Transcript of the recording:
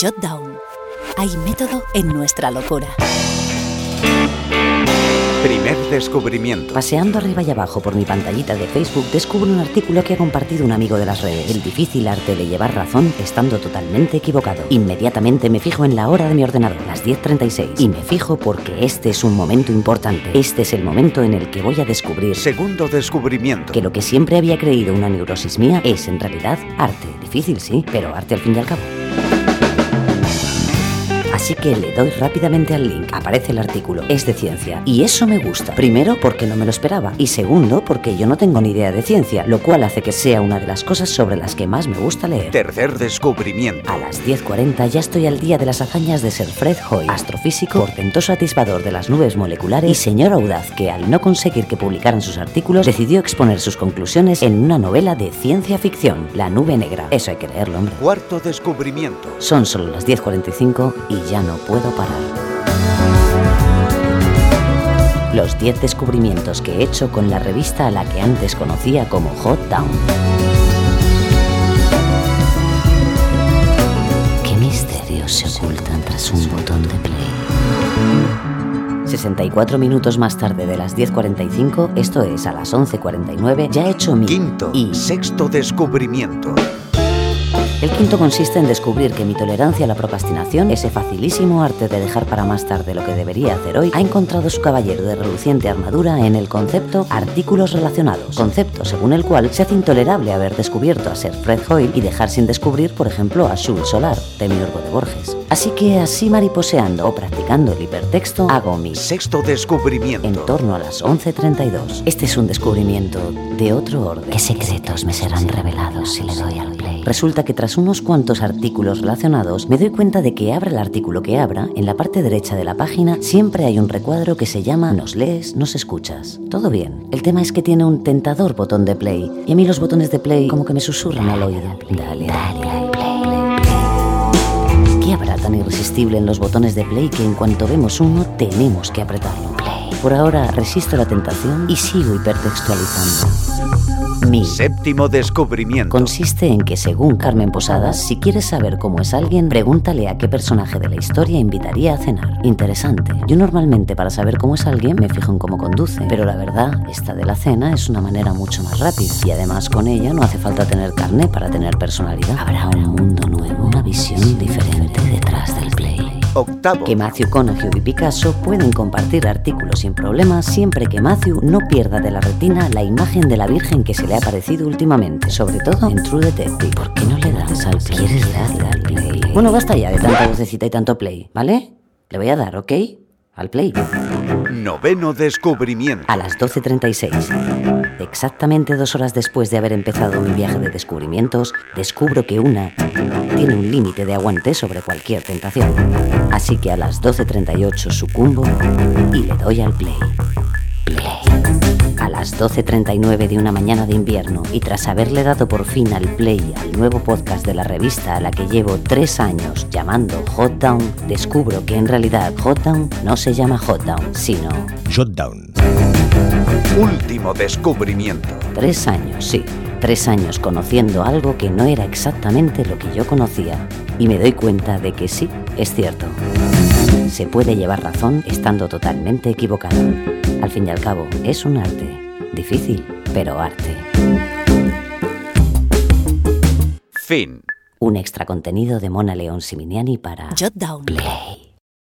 Jotdown. Hay método en nuestra locura. Primer descubrimiento. Paseando arriba y abajo por mi pantallita de Facebook descubro un artículo que ha compartido un amigo de las redes. El difícil arte de llevar razón estando totalmente equivocado. Inmediatamente me fijo en la hora de mi ordenador, las 10.36. Y me fijo porque este es un momento importante. Este es el momento en el que voy a descubrir Segundo descubrimiento. que lo que siempre había creído una neurosis mía es en realidad arte. Difícil, sí, pero arte al fin y al cabo. Así que le doy rápidamente al link. Aparece el artículo. Es de ciencia. Y eso me gusta. Primero, porque no me lo esperaba. Y segundo, porque yo no tengo ni idea de ciencia, lo cual hace que sea una de las cosas sobre las que más me gusta leer. Tercer descubrimiento. A las 10.40 ya estoy al día de las hazañas de Sir Fred Hoyle, astrofísico, portentoso atisbador de las nubes moleculares y señor audaz que, al no conseguir que publicaran sus artículos, decidió exponer sus conclusiones en una novela de ciencia ficción, La Nube Negra. Eso hay que leerlo, hombre. Cuarto descubrimiento. Son solo las 10.45 y ya no puedo parar. Los 10 descubrimientos que he hecho con la revista a la que antes conocía como Hot Down. ¿Qué misterios se ocultan tras un botón de play? 64 minutos más tarde de las 10.45, esto es a las 11.49, ya he hecho mi... Quinto. Y Sexto descubrimiento. El quinto consiste en descubrir que mi tolerancia a la procrastinación, ese facilísimo arte de dejar para más tarde lo que debería hacer hoy, ha encontrado su caballero de reluciente armadura en el concepto artículos relacionados, concepto según el cual se hace intolerable haber descubierto a Sir Fred Hoyle y dejar sin descubrir, por ejemplo, a Jules Solar, Demiurgo de Borges. Así que así mariposeando o practicando el hipertexto, hago mi Sexto descubrimiento. en torno a las 11.32. Este es un descubrimiento de otro orden. ¿Qué secretos me serán revelados si le doy al play? Resulta que tras unos cuantos artículos relacionados, me doy cuenta de que abra el artículo que abra, en la parte derecha de la página siempre hay un recuadro que se llama Nos lees, nos escuchas. Todo bien. El tema es que tiene un tentador botón de play. Y a mí los botones de play como que me susurran al oído. Dale, dale, al play. ¿Qué habrá tan irresistible en los botones de play que en cuanto vemos uno tenemos que apretarlo? Por ahora resisto la tentación y sigo hipertextualizando. Mi Séptimo descubrimiento. consiste en que, según Carmen Posadas, si quieres saber cómo es alguien, pregúntale a qué personaje de la historia invitaría a cenar. Interesante. Yo normalmente para saber cómo es alguien me fijo en cómo conduce, pero la verdad, esta de la cena es una manera mucho más rápida y además con ella no hace falta tener carne para tener personalidad. Habrá un mundo nuevo, una visión diferente detrás del. Octavo. Que Matthew Conaughey y Picasso pueden compartir artículos sin problemas siempre que Matthew no pierda de la retina la imagen de la Virgen que se le ha aparecido últimamente, sobre todo en True Detective. ¿Por qué no le das al play? ¿Quieres darle al play? Bueno, basta ya de tanta vocecita y tanto play, ¿vale? Le voy a dar, ¿ok? Al play. Noveno descubrimiento. A las 12.36, exactamente dos horas después de haber empezado mi viaje de descubrimientos, descubro que una tiene un límite de aguante sobre cualquier tentación. Así que a las 12.38 sucumbo y le doy al play. Play. A las 12.39 de una mañana de invierno y tras haberle dado por fin al play al nuevo podcast de la revista a la que llevo tres años llamando Hot Down, descubro que en realidad Hot Down no se llama Hot Down, sino Shutdown. Último descubrimiento. Tres años, sí. Tres años conociendo algo que no era exactamente lo que yo conocía. Y me doy cuenta de que sí, es cierto. Se puede llevar razón estando totalmente equivocado. Al fin y al cabo, es un arte. Difícil, pero arte. Fin. Un extra contenido de Mona León Siminiani para Jotdown. Play.